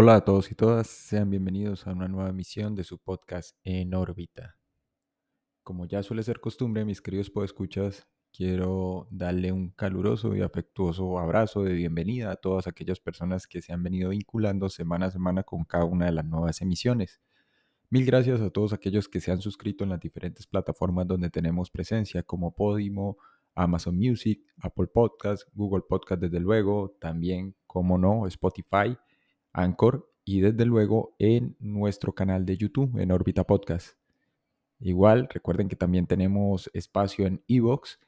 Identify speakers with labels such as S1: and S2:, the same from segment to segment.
S1: Hola a todos y todas, sean bienvenidos a una nueva emisión de su podcast En órbita. Como ya suele ser costumbre, mis queridos podescuchas, quiero darle un caluroso y afectuoso abrazo de bienvenida a todas aquellas personas que se han venido vinculando semana a semana con cada una de las nuevas emisiones. Mil gracias a todos aquellos que se han suscrito en las diferentes plataformas donde tenemos presencia, como Podimo, Amazon Music, Apple Podcast, Google Podcast desde luego, también, como no, Spotify Anchor y desde luego en nuestro canal de YouTube, en Orbita Podcast. Igual, recuerden que también tenemos espacio en Evox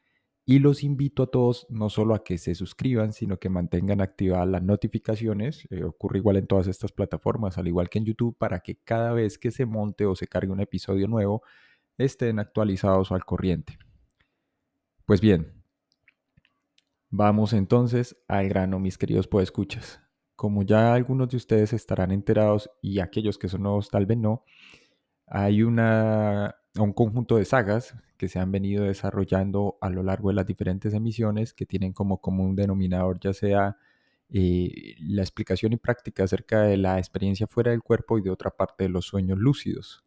S1: y los invito a todos no solo a que se suscriban, sino que mantengan activadas las notificaciones. Eh, ocurre igual en todas estas plataformas, al igual que en YouTube, para que cada vez que se monte o se cargue un episodio nuevo, estén actualizados al corriente. Pues bien, vamos entonces al grano, mis queridos podescuchas. Como ya algunos de ustedes estarán enterados y aquellos que son nuevos tal vez no, hay un conjunto de sagas que se han venido desarrollando a lo largo de las diferentes emisiones que tienen como común denominador ya sea eh, la explicación y práctica acerca de la experiencia fuera del cuerpo y de otra parte de los sueños lúcidos.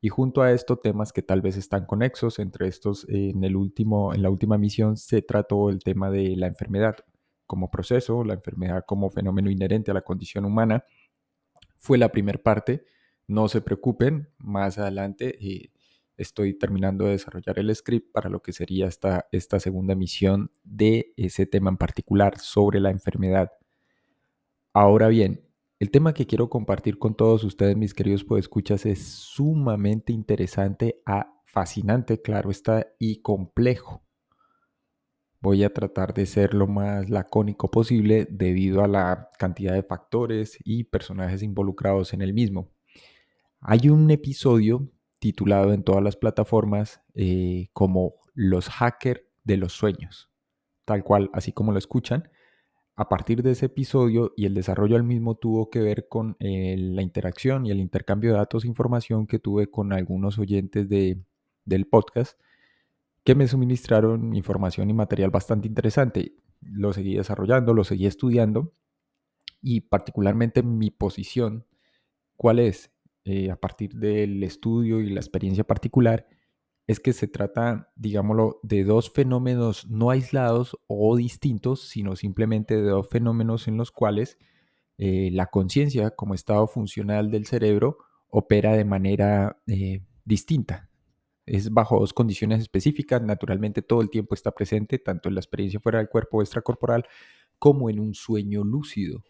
S1: Y junto a esto, temas que tal vez están conexos, entre estos, en, el último, en la última misión se trató el tema de la enfermedad como proceso, la enfermedad como fenómeno inherente a la condición humana, fue la primera parte. No se preocupen, más adelante eh, estoy terminando de desarrollar el script para lo que sería esta, esta segunda misión de ese tema en particular sobre la enfermedad. Ahora bien, el tema que quiero compartir con todos ustedes, mis queridos podescuchas, es sumamente interesante, a fascinante, claro está, y complejo. Voy a tratar de ser lo más lacónico posible debido a la cantidad de factores y personajes involucrados en el mismo. Hay un episodio titulado en todas las plataformas eh, como Los hackers de los sueños, tal cual, así como lo escuchan. A partir de ese episodio y el desarrollo al mismo tuvo que ver con eh, la interacción y el intercambio de datos e información que tuve con algunos oyentes de, del podcast que me suministraron información y material bastante interesante. Lo seguí desarrollando, lo seguí estudiando y particularmente mi posición, ¿cuál es? Eh, a partir del estudio y la experiencia particular, es que se trata, digámoslo, de dos fenómenos no aislados o distintos, sino simplemente de dos fenómenos en los cuales eh, la conciencia como estado funcional del cerebro opera de manera eh, distinta es bajo dos condiciones específicas. Naturalmente todo el tiempo está presente, tanto en la experiencia fuera del cuerpo extracorporal como en un sueño lúcido.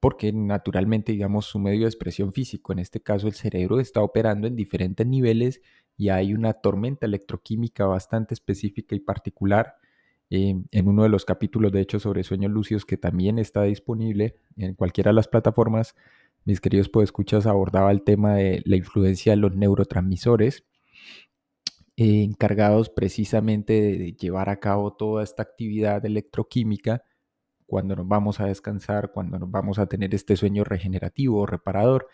S1: Porque naturalmente, digamos, su medio de expresión físico, en este caso el cerebro, está operando en diferentes niveles y hay una tormenta electroquímica bastante específica y particular. Eh, en uno de los capítulos, de hecho, sobre sueños lúcidos, que también está disponible en cualquiera de las plataformas, mis queridos podescuchas abordaba el tema de la influencia de los neurotransmisores encargados precisamente de llevar a cabo toda esta actividad electroquímica cuando nos vamos a descansar, cuando nos vamos a tener este sueño regenerativo o reparador,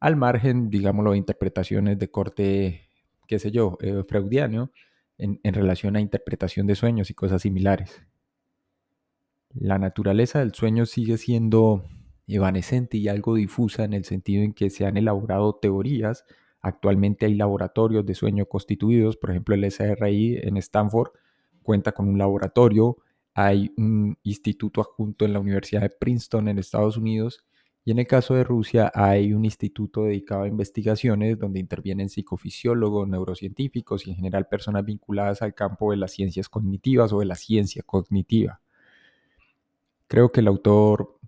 S1: al margen, digámoslo, de interpretaciones de corte, qué sé yo, eh, freudiano, en relación a interpretación de sueños y cosas similares. La naturaleza del sueño sigue siendo evanescente y algo difusa en el sentido en que se han elaborado teorías Actualmente hay laboratorios de sueño constituidos, por ejemplo el SRI en Stanford cuenta con un laboratorio, hay un instituto adjunto en la Universidad de Princeton en Estados Unidos y en el caso de Rusia hay un instituto dedicado a investigaciones donde intervienen psicofisiólogos, neurocientíficos y en general personas vinculadas al campo de las ciencias cognitivas o de la ciencia cognitiva. Creo que el autor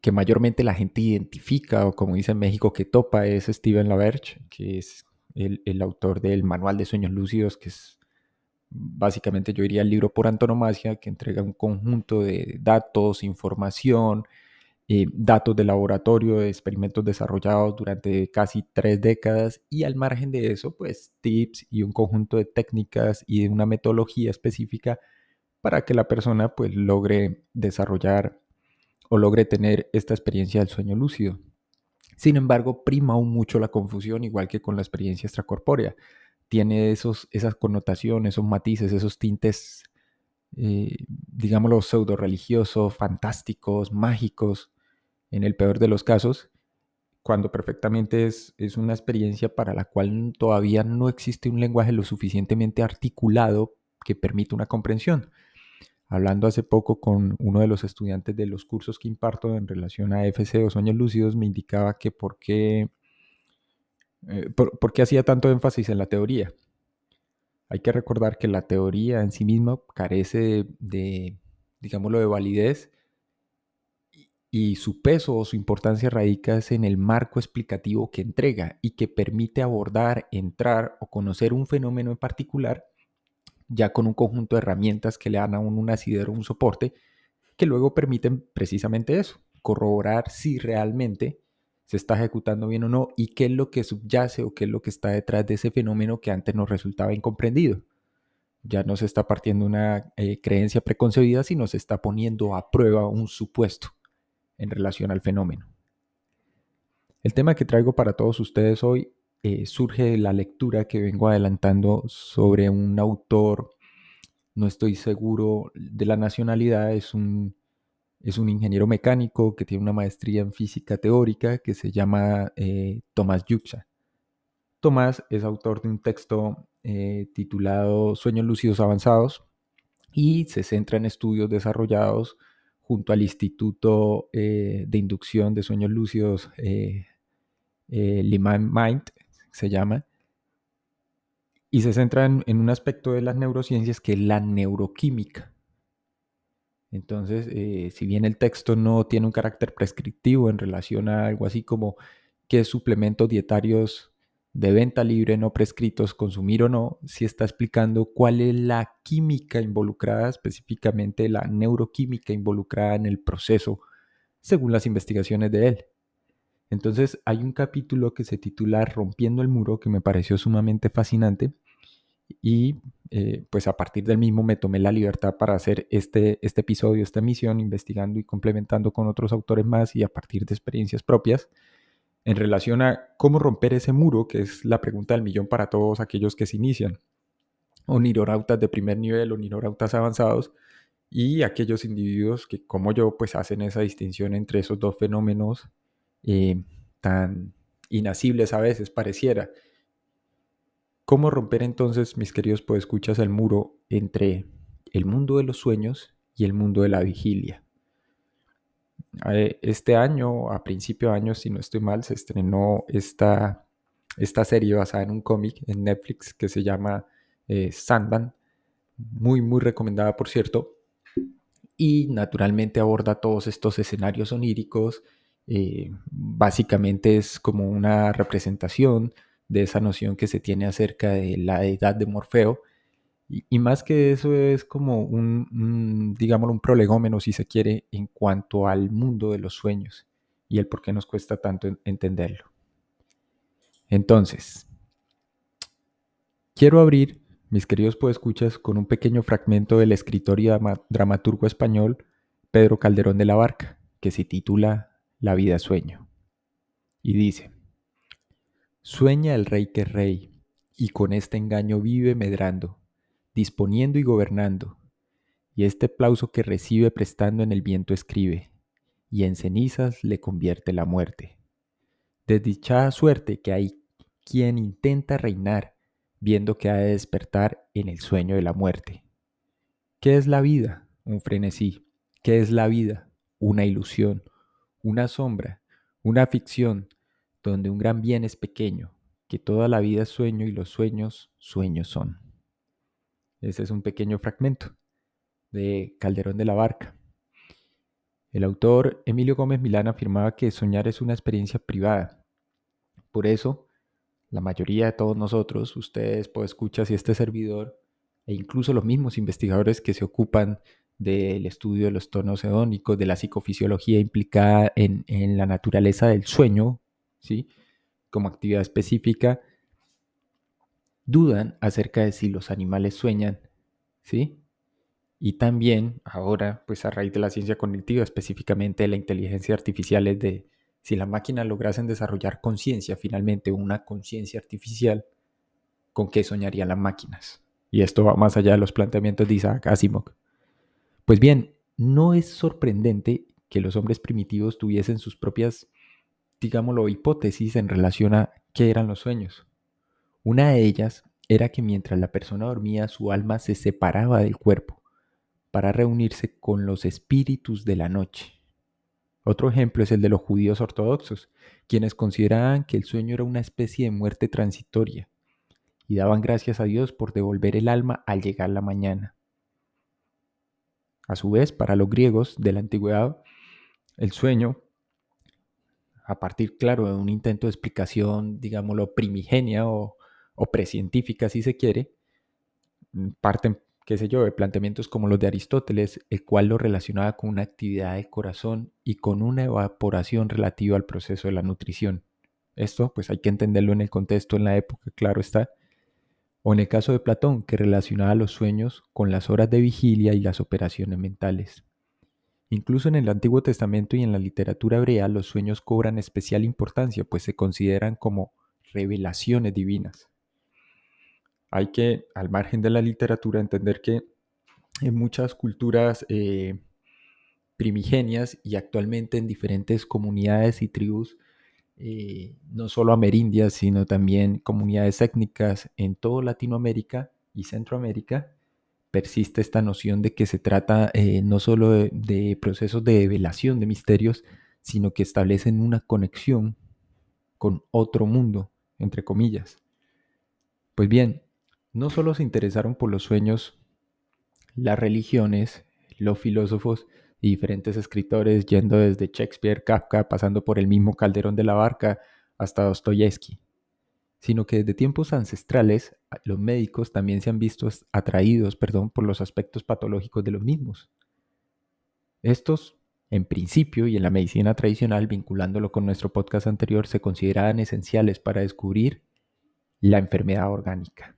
S1: que mayormente la gente identifica o como dice en México que topa es Steven Laverge, que es el, autor del Manual de Sueños Lúcidos, que es básicamente yo diría el libro por antonomasia, que entrega un conjunto de datos, información, eh, datos de laboratorio, de experimentos desarrollados durante casi tres décadas y al margen de eso, pues tips y un conjunto de técnicas y de una metodología específica para que la persona pues logre desarrollar o logre tener esta experiencia del sueño lúcido. Sin embargo, prima aún mucho la confusión, igual que con la experiencia extracorpórea. Tiene esos, esas connotaciones, esos matices, esos tintes, eh, digámoslo, pseudo religiosos, fantásticos, mágicos, en el peor de los casos, cuando perfectamente es, es una experiencia para la cual todavía no existe un lenguaje lo suficientemente articulado que permita una comprensión. Hablando hace poco con uno de los estudiantes de los cursos que imparto en relación a FC o sueños lúcidos, me indicaba que por qué, eh, por, qué hacía tanto énfasis en la teoría. Hay que recordar que la teoría en sí misma carece de, de digámoslo, de validez y su peso o su importancia radica en el marco explicativo que entrega y que permite abordar, entrar o conocer un fenómeno en particular ya con un conjunto de herramientas que le dan a uno un asidero, un soporte, que luego permiten precisamente eso, corroborar si realmente se está ejecutando bien o no y qué es lo que subyace o qué es lo que está detrás de ese fenómeno que antes nos resultaba incomprendido. Ya no se está partiendo una eh, creencia preconcebida, sino se está poniendo a prueba un supuesto en relación al fenómeno. El tema que traigo para todos ustedes hoy eh, surge la lectura que vengo adelantando sobre un autor, no estoy seguro de la nacionalidad, es un, es un ingeniero mecánico que tiene una maestría en física teórica que se llama eh, Tomás Yuxa. Tomás es autor de un texto eh, titulado Sueños lúcidos avanzados y se centra en estudios desarrollados junto al Instituto de Inducción de Sueños Lúcidos Liman Mind se llama, y se centra en, un aspecto de las neurociencias que es la neuroquímica. Entonces, eh, si bien el texto no tiene un carácter prescriptivo en relación a algo así como qué suplementos dietarios de venta libre no prescritos consumir o no, sí está explicando cuál es la química involucrada, específicamente la neuroquímica involucrada en el proceso, según las investigaciones de él. Entonces hay un capítulo que se titula Rompiendo el muro que me pareció sumamente fascinante y eh, pues a partir del mismo me tomé la libertad para hacer este, este episodio, esta misión, investigando y complementando con otros autores más y a partir de experiencias propias en relación a cómo romper ese muro, que es la pregunta del millón para todos aquellos que se inician, o nironautas de primer nivel o nironautas avanzados, y aquellos individuos que como yo pues hacen esa distinción entre esos dos fenómenos eh, tan inasibles a veces pareciera. ¿Cómo romper entonces, mis queridos escuchas el muro entre el mundo de los sueños y el mundo de la vigilia? Eh, este año, a principio de año, si no estoy mal, se estrenó esta, esta serie basada en un cómic en Netflix que se llama eh, Sandman, muy, muy recomendada, por cierto, y naturalmente aborda todos estos escenarios oníricos eh, básicamente es como una representación de esa noción que se tiene acerca de la edad de Morfeo. Y, más que eso es como un, digámoslo, un prolegómeno, si se quiere, en cuanto al mundo de los sueños y el por qué nos cuesta tanto entenderlo. Entonces, quiero abrir, mis queridos podescuchas, con un pequeño fragmento del escritor y dramaturgo español Pedro Calderón de la Barca, que se titula la vida sueño. Y dice, sueña el rey que es rey, y con este engaño vive medrando, disponiendo y gobernando, y este aplauso que recibe prestando en el viento escribe, y en cenizas le convierte la muerte. Desdichada suerte que hay quien intenta reinar, viendo que ha de despertar en el sueño de la muerte. ¿Qué es la vida? Un frenesí. ¿Qué es la vida? Una ilusión, una sombra, una ficción, donde un gran bien es pequeño, que toda la vida es sueño y los sueños, sueños son. Ese es un pequeño fragmento de Calderón de la Barca. El autor Emilio Gómez Milán afirmaba que soñar es una experiencia privada. Por eso, la mayoría de todos nosotros, ustedes, escuchar y este servidor, e incluso los mismos investigadores que se ocupan del estudio de los tonos hedónicos, de la psicofisiología implicada en, la naturaleza del sueño, ¿sí? como actividad específica, dudan acerca de si los animales sueñan, ¿sí? Y también ahora, pues a raíz de la ciencia cognitiva, específicamente de la inteligencia artificial, es de si las máquinas lograsen desarrollar conciencia, finalmente una conciencia artificial, ¿con qué soñarían las máquinas? Y esto va más allá de los planteamientos de Isaac Asimov. Pues bien, no es sorprendente que los hombres primitivos tuviesen sus propias, digámoslo, hipótesis en relación a qué eran los sueños. Una de ellas era que mientras la persona dormía su alma se separaba del cuerpo para reunirse con los espíritus de la noche. Otro ejemplo es el de los judíos ortodoxos, quienes consideraban que el sueño era una especie de muerte transitoria y daban gracias a Dios por devolver el alma al llegar la mañana. A su vez, para los griegos de la antigüedad, el sueño, a partir, claro, de un intento de explicación, digámoslo, primigenia o, precientífica, si se quiere, mm, parten, qué sé yo, de planteamientos como los de Aristóteles, el cual lo relacionaba con una actividad del corazón y con una evaporación relativa al proceso de la nutrición. Esto, pues hay que entenderlo en el contexto, en la época, claro está. O en el caso de Platón, que relacionaba los sueños con las horas de vigilia y las operaciones mentales. Incluso en el Antiguo Testamento y en la literatura hebrea los sueños cobran especial importancia, pues se consideran como revelaciones divinas hay que, al margen de la literatura, entender que en muchas culturas eh, primigenias y actualmente en diferentes comunidades y tribus, eh, no solo amerindias, sino también comunidades étnicas en toda Latinoamérica y Centroamérica, persiste esta noción de que se trata eh, no solo de procesos de develación de misterios, sino que establecen una conexión con otro mundo, entre comillas. Pues bien, no solo se interesaron por los sueños las religiones, los filósofos y diferentes escritores, yendo desde Shakespeare, Kafka, pasando por el mismo Calderón de la Barca hasta Dostoyevsky, sino que desde tiempos ancestrales los médicos también se han visto atraídos perdón, por los aspectos patológicos de los mismos. Estos, en principio y en la medicina tradicional, vinculándolo con nuestro podcast anterior, se consideraban esenciales para descubrir la enfermedad orgánica.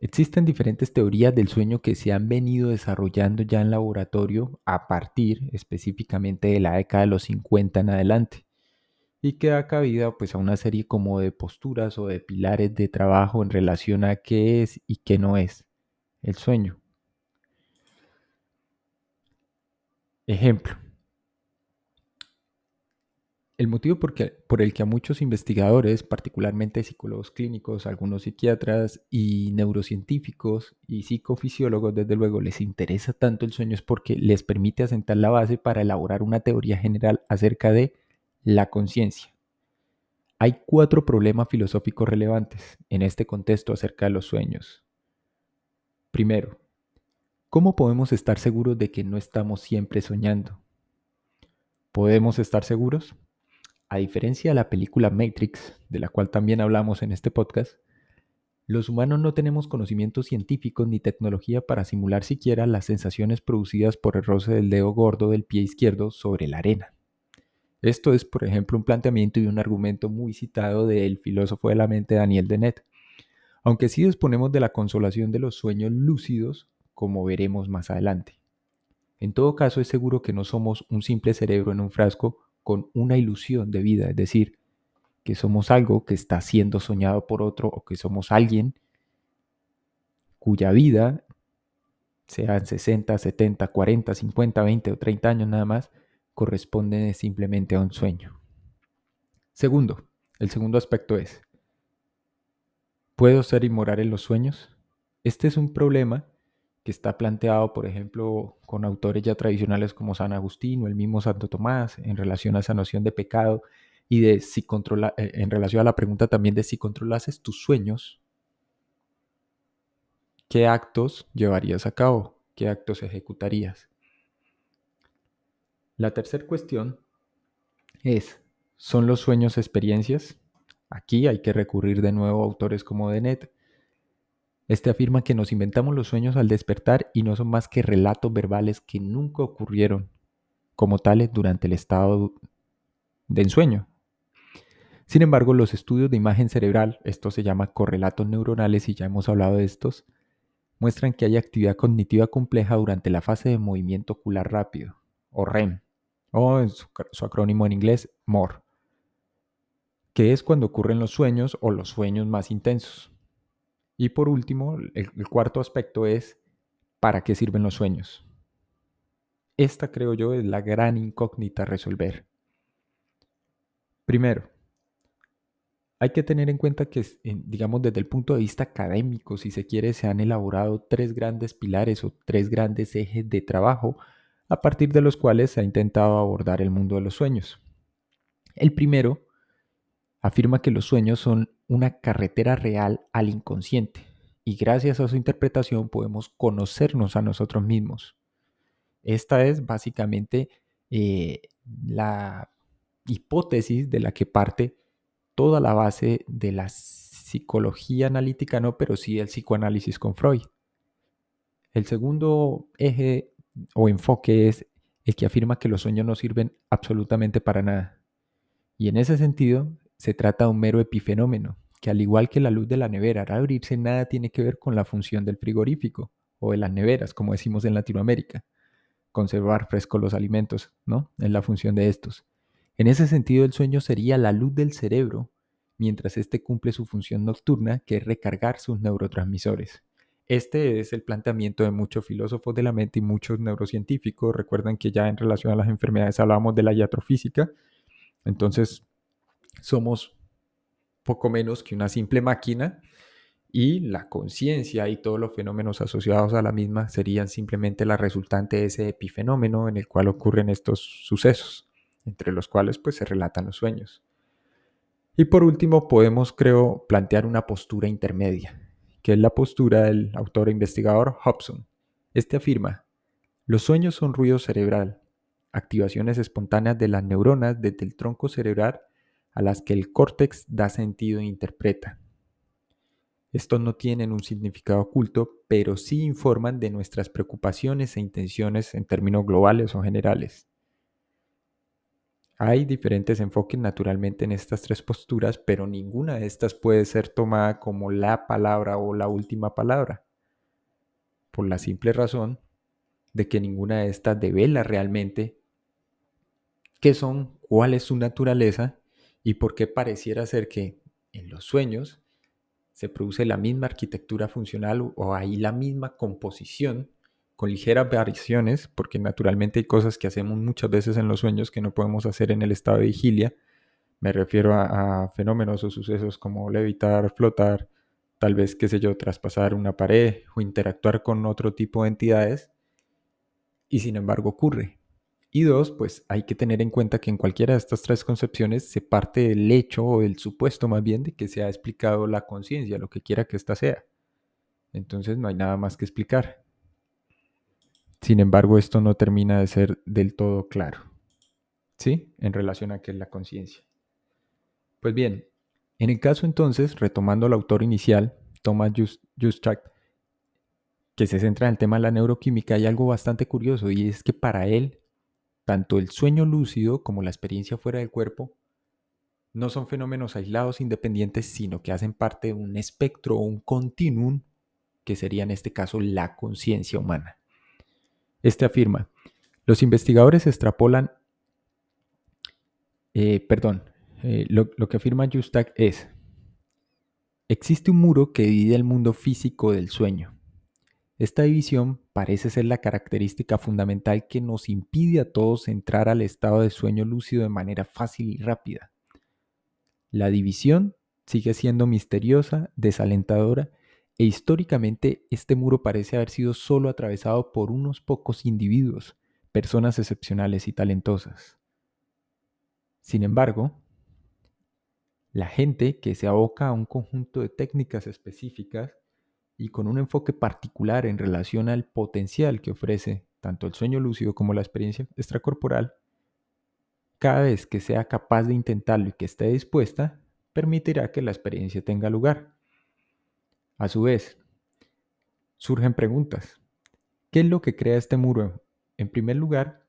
S1: Existen diferentes teorías del sueño que se han venido desarrollando ya en laboratorio a partir específicamente de la década de los 50 en adelante y que da cabida pues a una serie como de posturas o de pilares de trabajo en relación a qué es y qué no es el sueño. Ejemplo, el motivo por, el que a muchos investigadores, particularmente psicólogos clínicos, algunos psiquiatras y neurocientíficos y psicofisiólogos, desde luego, les interesa tanto el sueño es porque les permite asentar la base para elaborar una teoría general acerca de la conciencia. Hay cuatro problemas filosóficos relevantes en este contexto acerca de los sueños. Primero, ¿cómo podemos estar seguros de que no estamos siempre soñando? ¿Podemos estar seguros? A diferencia de la película Matrix, de la cual también hablamos en este podcast, los humanos no tenemos conocimientos científicos ni tecnología para simular siquiera las sensaciones producidas por el roce del dedo gordo del pie izquierdo sobre la arena. Esto es, por ejemplo, un planteamiento y un argumento muy citado del filósofo de la mente Daniel Dennett, aunque sí disponemos de la consolación de los sueños lúcidos, como veremos más adelante. En todo caso, es seguro que no somos un simple cerebro en un frasco con una ilusión de vida, es decir, que somos algo que está siendo soñado por otro o que somos alguien cuya vida, sean 60, 70, 40, 50, 20 o 30 años nada más, corresponde simplemente a un sueño. Segundo, el segundo aspecto es, ¿puedo ser inmoral en los sueños? Este es un problema que está planteado, por ejemplo, con autores ya tradicionales como San Agustín o el mismo Santo Tomás, en relación a esa noción de pecado y de si controla, eh, en relación a la pregunta también de si controlases tus sueños, ¿qué actos llevarías a cabo? ¿Qué actos ejecutarías? La tercera cuestión es, ¿son los sueños experiencias? Aquí hay que recurrir de nuevo a autores como Dennett, este afirma que nos inventamos los sueños al despertar y no son más que relatos verbales que nunca ocurrieron como tales durante el estado de ensueño. Sin embargo, los estudios de imagen cerebral, esto se llama correlatos neuronales y ya hemos hablado de estos, muestran que hay actividad cognitiva compleja durante la fase de movimiento ocular rápido, o REM, o en su, su acrónimo en inglés, MOR, que es cuando ocurren los sueños o los sueños más intensos. Y por último, el, cuarto aspecto es, ¿para qué sirven los sueños? esta creo yo es la gran incógnita a resolver. Primero, hay que tener en cuenta que, digamos, desde el punto de vista académico, si se quiere, se han elaborado tres grandes pilares o tres grandes ejes de trabajo a partir de los cuales se ha intentado abordar el mundo de los sueños. El primero afirma que los sueños son una carretera real al inconsciente y gracias a su interpretación podemos conocernos a nosotros mismos. Esta es básicamente eh, la hipótesis de la que parte toda la base de la psicología analítica, no, pero sí el psicoanálisis con Freud. El segundo eje o enfoque es el que afirma que los sueños no sirven absolutamente para nada. Y en ese sentido, se trata de un mero epifenómeno, que al igual que la luz de la nevera al abrirse, nada tiene que ver con la función del frigorífico o de las neveras, como decimos en Latinoamérica. Conservar frescos los alimentos, ¿no? Es la función de estos. En ese sentido, el sueño sería la luz del cerebro, mientras éste cumple su función nocturna, que es recargar sus neurotransmisores. Este es el planteamiento de muchos filósofos de la mente y muchos neurocientíficos. Recuerden que ya en relación a las enfermedades hablábamos de la iatrofísica. Entonces, somos poco menos que una simple máquina y la conciencia y todos los fenómenos asociados a la misma serían simplemente la resultante de ese epifenómeno en el cual ocurren estos sucesos entre los cuales pues se relatan los sueños. Y por último podemos, creo, plantear una postura intermedia, que es la postura del autor e investigador Hobson. Este afirma, los sueños son ruido cerebral, activaciones espontáneas de las neuronas desde el tronco cerebral a las que el córtex da sentido e interpreta. Estos no tienen un significado oculto, pero sí informan de nuestras preocupaciones e intenciones en términos globales o generales. Hay diferentes enfoques naturalmente en estas tres posturas, pero ninguna de estas puede ser tomada como la palabra o la última palabra, por la simple razón de que ninguna de estas devela realmente qué son, cuál es su naturaleza y por qué pareciera ser que en los sueños se produce la misma arquitectura funcional o hay la misma composición con ligeras variaciones, porque naturalmente hay cosas que hacemos muchas veces en los sueños que no podemos hacer en el estado de vigilia. Me refiero a, fenómenos o sucesos como levitar, flotar, tal vez, qué sé yo, traspasar una pared o interactuar con otro tipo de entidades. Y sin embargo ocurre. Y dos, pues hay que tener en cuenta que en cualquiera de estas tres concepciones se parte del hecho o del supuesto más bien de que se ha explicado la conciencia, lo que quiera que ésta sea. Entonces no hay nada más que explicar. Sin embargo, esto no termina de ser del todo claro. ¿Sí? En relación a qué es la conciencia. Pues bien, en el caso entonces, retomando al autor inicial, Thomas Justrach, que se centra en el tema de la neuroquímica, hay algo bastante curioso y es que para él, tanto el sueño lúcido como la experiencia fuera del cuerpo no son fenómenos aislados independientes, sino que hacen parte de un espectro o un continuum que sería en este caso la conciencia humana. Este afirma, los investigadores extrapolan, eh, perdón, eh, lo, lo, que afirma Justak es, existe un muro que divide el mundo físico del sueño. Esta división parece ser la característica fundamental que nos impide a todos entrar al estado de sueño lúcido de manera fácil y rápida. La división sigue siendo misteriosa, desalentadora e históricamente este muro parece haber sido solo atravesado por unos pocos individuos, personas excepcionales y talentosas. Sin embargo, la gente que se aboca a un conjunto de técnicas específicas y con un enfoque particular en relación al potencial que ofrece tanto el sueño lúcido como la experiencia extracorporal, cada vez que sea capaz de intentarlo y que esté dispuesta, permitirá que la experiencia tenga lugar. A su vez, surgen preguntas. ¿Qué es lo que crea este muro? En primer lugar,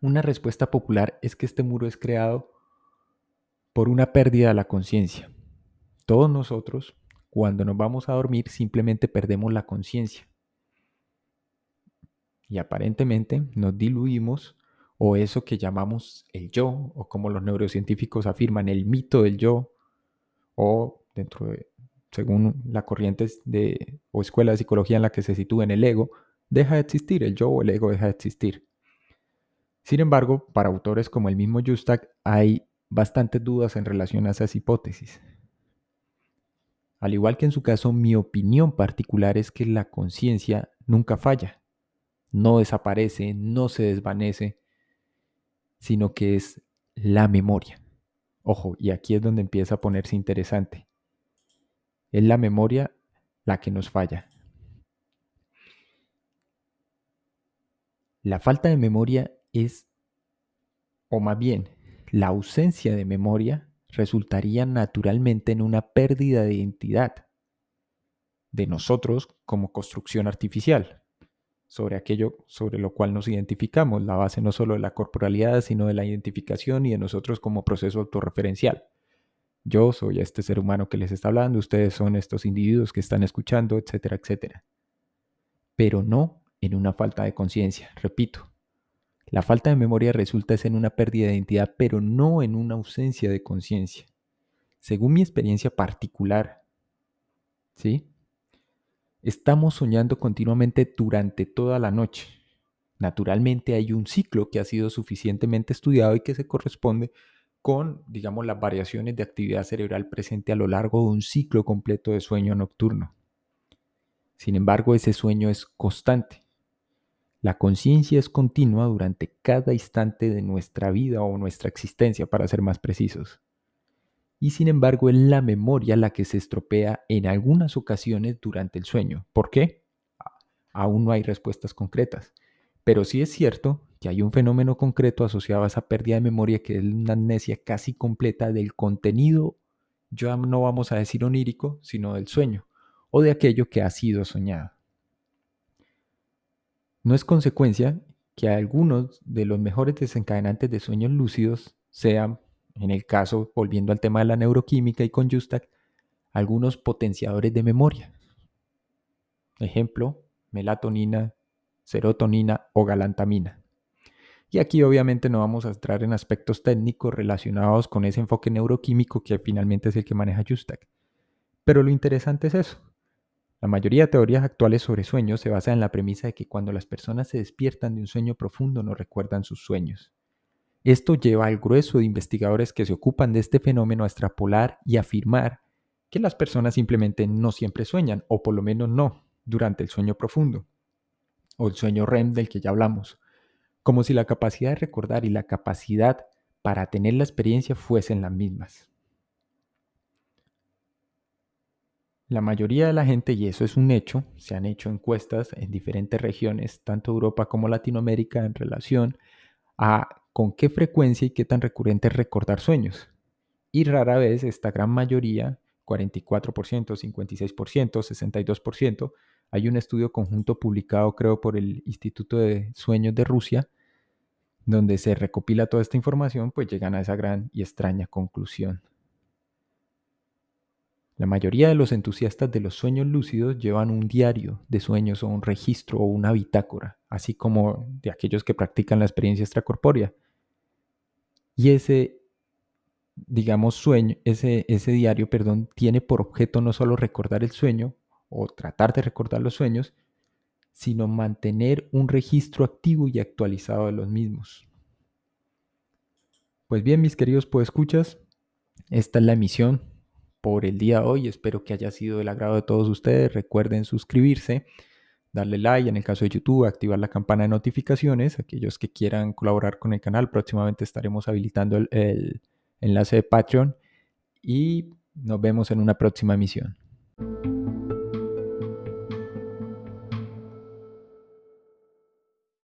S1: una respuesta popular es que este muro es creado por una pérdida de la conciencia. Todos nosotros, cuando nos vamos a dormir, simplemente perdemos la conciencia. Y aparentemente nos diluimos o eso que llamamos el yo, o como los neurocientíficos afirman, el mito del yo, o dentro de según la corriente de, o escuela de psicología en la que se sitúa en el ego, deja de existir, el yo o el ego deja de existir. Sin embargo, para autores como el mismo Justak hay bastantes dudas en relación a esas hipótesis. Al igual que en su caso, mi opinión particular es que la conciencia nunca falla, no desaparece, no se desvanece, sino que es la memoria. Ojo, y aquí es donde empieza a ponerse interesante. Es la memoria la que nos falla. La falta de memoria es, o más bien, la ausencia de memoria resultaría naturalmente en una pérdida de identidad de nosotros como construcción artificial sobre aquello sobre lo cual nos identificamos, la base no solo de la corporalidad, sino de la identificación y de nosotros como proceso autorreferencial. Yo soy este ser humano que les está hablando, ustedes son estos individuos que están escuchando, etcétera, etcétera. Pero no en una falta de conciencia, repito. La falta de memoria resulta en una pérdida de identidad, pero no en una ausencia de conciencia. Según mi experiencia particular, ¿sí? Estamos soñando continuamente durante toda la noche. Naturalmente hay un ciclo que ha sido suficientemente estudiado y que se corresponde con, digamos, las variaciones de actividad cerebral presente a lo largo de un ciclo completo de sueño nocturno. Sin embargo, ese sueño es constante. La conciencia es continua durante cada instante de nuestra vida o nuestra existencia, para ser más precisos. Y sin embargo, es la memoria la que se estropea en algunas ocasiones durante el sueño. ¿Por qué? Aún no hay respuestas concretas. Pero sí es cierto que hay un fenómeno concreto asociado a esa pérdida de memoria que es una amnesia casi completa del contenido, ya no vamos a decir onírico, sino del sueño, o de aquello que ha sido soñado. No es consecuencia que algunos de los mejores desencadenantes de sueños lúcidos sean, en el caso, volviendo al tema de la neuroquímica y con Justak, algunos potenciadores de memoria. Ejemplo, melatonina, serotonina o galantamina. Y aquí obviamente no vamos a entrar en aspectos técnicos relacionados con ese enfoque neuroquímico que finalmente es el que maneja Justak. Pero lo interesante es eso. La mayoría de teorías actuales sobre sueños se basan en la premisa de que cuando las personas se despiertan de un sueño profundo no recuerdan sus sueños. Esto lleva al grueso de investigadores que se ocupan de este fenómeno a extrapolar y afirmar que las personas simplemente no siempre sueñan, o por lo menos no durante el sueño profundo o el sueño REM del que ya hablamos, como si la capacidad de recordar y la capacidad para tener la experiencia fuesen las mismas. La mayoría de la gente, y eso es un hecho, se han hecho encuestas en diferentes regiones, tanto Europa como Latinoamérica, en relación a con qué frecuencia y qué tan recurrente es recordar sueños. Y rara vez esta gran mayoría, 44%, 56%, 62%, hay un estudio conjunto publicado, creo, por el Instituto de Sueños de Rusia, donde se recopila toda esta información, pues llegan a esa gran y extraña conclusión. La mayoría de los entusiastas de los sueños lúcidos llevan un diario de sueños o un registro o una bitácora, así como de aquellos que practican la experiencia extracorpórea. Y ese, digamos, sueño, ese, ese diario, perdón, tiene por objeto no solo recordar el sueño, o tratar de recordar los sueños, sino mantener un registro activo y actualizado de los mismos. Pues bien, mis queridos escuchas, esta es la emisión por el día de hoy. Espero que haya sido del agrado de todos ustedes. Recuerden suscribirse, darle like en el caso de YouTube, activar la campana de notificaciones. Aquellos que quieran colaborar con el canal, próximamente estaremos habilitando el, el enlace de Patreon y nos vemos en una próxima emisión.